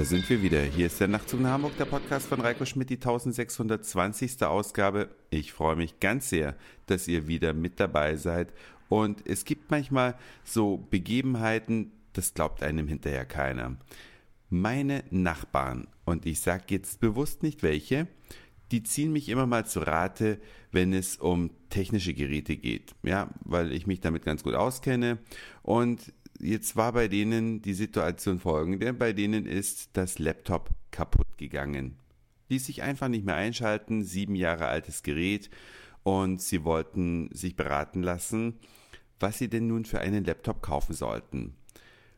Da sind wir wieder. Hier ist der Nachtzug nach Hamburg, der Podcast von Reiko Schmidt, die 1620. Ausgabe. Ich freue mich ganz sehr, dass ihr wieder mit dabei seid. Und es gibt manchmal so Begebenheiten, das glaubt einem hinterher keiner. Meine Nachbarn, und ich sage jetzt bewusst nicht welche, die ziehen mich immer mal zu Rate, wenn es um technische Geräte geht. Ja, weil ich mich damit ganz gut auskenne. Und jetzt war bei denen die Situation folgende. Bei denen ist das Laptop kaputt gegangen. Ließ sich einfach nicht mehr einschalten. Sieben Jahre altes Gerät. Und sie wollten sich beraten lassen, was sie denn nun für einen Laptop kaufen sollten.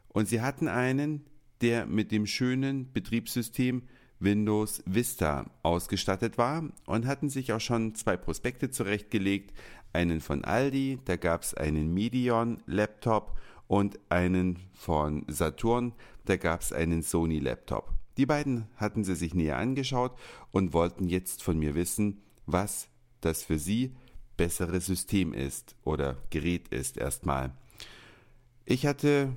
Und sie hatten einen, der mit dem schönen Betriebssystem Windows Vista ausgestattet war und hatten sich auch schon zwei Prospekte zurechtgelegt, einen von Aldi, da gab es einen Medion Laptop und einen von Saturn, da gab es einen Sony Laptop. Die beiden hatten sie sich näher angeschaut und wollten jetzt von mir wissen, was das für sie bessere System ist oder Gerät ist erstmal. Ich hatte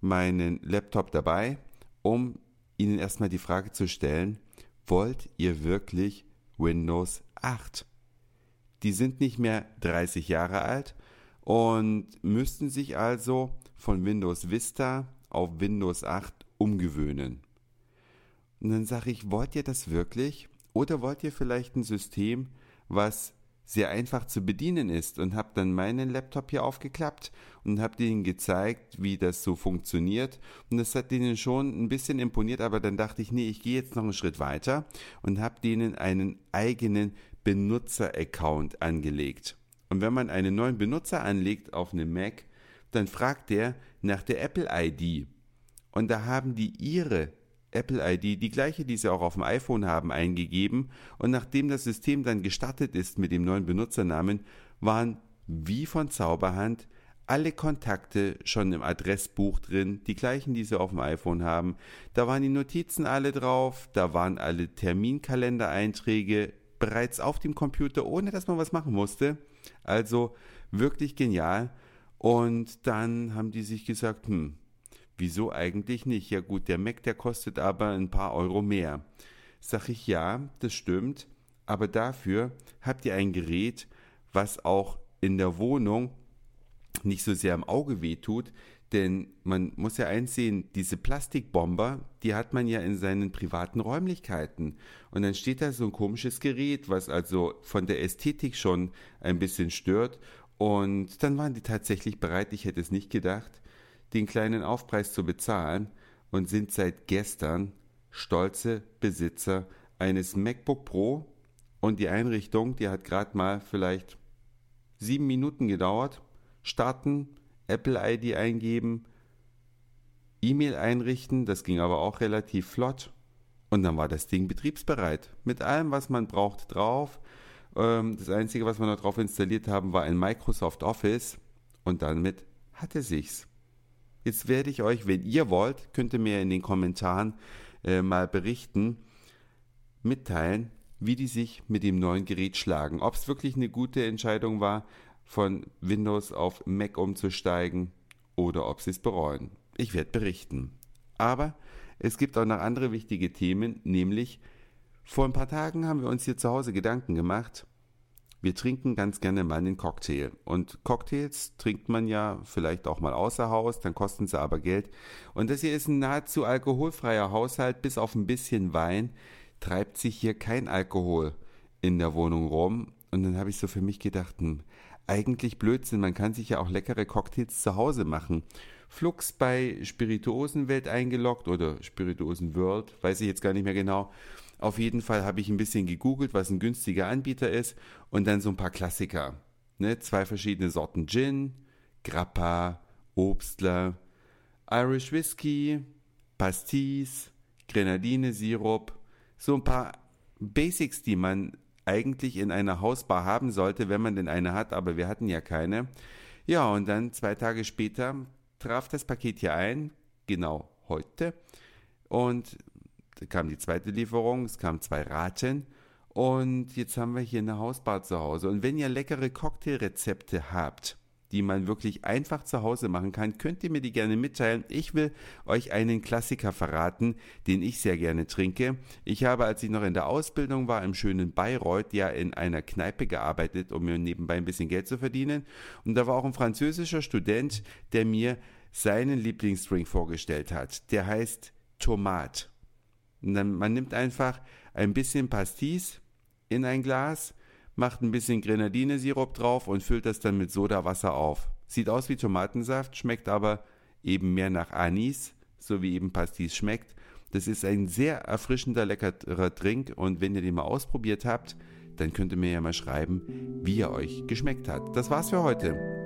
meinen Laptop dabei, um Ihnen erstmal die Frage zu stellen, wollt ihr wirklich Windows 8? Die sind nicht mehr 30 Jahre alt und müssten sich also von Windows Vista auf Windows 8 umgewöhnen. Und dann sage ich, wollt ihr das wirklich? Oder wollt ihr vielleicht ein System, was sehr einfach zu bedienen ist und habe dann meinen Laptop hier aufgeklappt und habe ihnen gezeigt, wie das so funktioniert und das hat denen schon ein bisschen imponiert, aber dann dachte ich, nee, ich gehe jetzt noch einen Schritt weiter und habe denen einen eigenen Benutzer-Account angelegt. Und wenn man einen neuen Benutzer anlegt auf einem Mac, dann fragt der nach der Apple ID. Und da haben die ihre Apple ID, die gleiche, die sie auch auf dem iPhone haben, eingegeben und nachdem das System dann gestartet ist mit dem neuen Benutzernamen, waren wie von Zauberhand alle Kontakte schon im Adressbuch drin, die gleichen, die sie auf dem iPhone haben. Da waren die Notizen alle drauf, da waren alle Terminkalendereinträge bereits auf dem Computer, ohne dass man was machen musste. Also wirklich genial. Und dann haben die sich gesagt, hm, Wieso eigentlich nicht? Ja gut, der Mac, der kostet aber ein paar Euro mehr. Sag ich ja, das stimmt, aber dafür habt ihr ein Gerät, was auch in der Wohnung nicht so sehr am Auge wehtut, denn man muss ja einsehen, diese Plastikbomber, die hat man ja in seinen privaten Räumlichkeiten. Und dann steht da so ein komisches Gerät, was also von der Ästhetik schon ein bisschen stört. Und dann waren die tatsächlich bereit, ich hätte es nicht gedacht, den kleinen Aufpreis zu bezahlen und sind seit gestern stolze Besitzer eines MacBook Pro und die Einrichtung, die hat gerade mal vielleicht sieben Minuten gedauert. Starten, Apple ID eingeben, E-Mail einrichten, das ging aber auch relativ flott. Und dann war das Ding betriebsbereit. Mit allem, was man braucht, drauf. Ähm, das Einzige, was wir noch drauf installiert haben, war ein Microsoft Office. Und damit hatte sich's. Jetzt werde ich euch, wenn ihr wollt, könnt ihr mir in den Kommentaren äh, mal berichten, mitteilen, wie die sich mit dem neuen Gerät schlagen. Ob es wirklich eine gute Entscheidung war, von Windows auf Mac umzusteigen oder ob sie es bereuen. Ich werde berichten. Aber es gibt auch noch andere wichtige Themen, nämlich vor ein paar Tagen haben wir uns hier zu Hause Gedanken gemacht, wir trinken ganz gerne mal einen Cocktail. Und Cocktails trinkt man ja vielleicht auch mal außer Haus, dann kosten sie aber Geld. Und das hier ist ein nahezu alkoholfreier Haushalt, bis auf ein bisschen Wein treibt sich hier kein Alkohol in der Wohnung rum. Und dann habe ich so für mich gedacht, hm, eigentlich Blödsinn, man kann sich ja auch leckere Cocktails zu Hause machen. Flux bei Spirituosenwelt eingeloggt oder Spirituosenworld, weiß ich jetzt gar nicht mehr genau. Auf jeden Fall habe ich ein bisschen gegoogelt, was ein günstiger Anbieter ist und dann so ein paar Klassiker. Ne? Zwei verschiedene Sorten Gin, Grappa, Obstler, Irish Whiskey, Pastis, Grenadine-Sirup, so ein paar Basics, die man eigentlich in einer Hausbar haben sollte, wenn man denn eine hat, aber wir hatten ja keine. Ja, und dann zwei Tage später traf das Paket hier ein, genau heute. Und kam die zweite Lieferung, es kamen zwei Raten und jetzt haben wir hier eine Hausbar zu Hause. Und wenn ihr leckere Cocktailrezepte habt, die man wirklich einfach zu Hause machen kann, könnt ihr mir die gerne mitteilen. Ich will euch einen Klassiker verraten, den ich sehr gerne trinke. Ich habe, als ich noch in der Ausbildung war, im schönen Bayreuth, ja in einer Kneipe gearbeitet, um mir nebenbei ein bisschen Geld zu verdienen. Und da war auch ein französischer Student, der mir seinen Lieblingsdrink vorgestellt hat. Der heißt Tomat. Man nimmt einfach ein bisschen Pastis in ein Glas, macht ein bisschen Grenadinesirup drauf und füllt das dann mit Sodawasser auf. Sieht aus wie Tomatensaft, schmeckt aber eben mehr nach Anis, so wie eben Pastis schmeckt. Das ist ein sehr erfrischender, leckerer Drink und wenn ihr den mal ausprobiert habt, dann könnt ihr mir ja mal schreiben, wie er euch geschmeckt hat. Das war's für heute.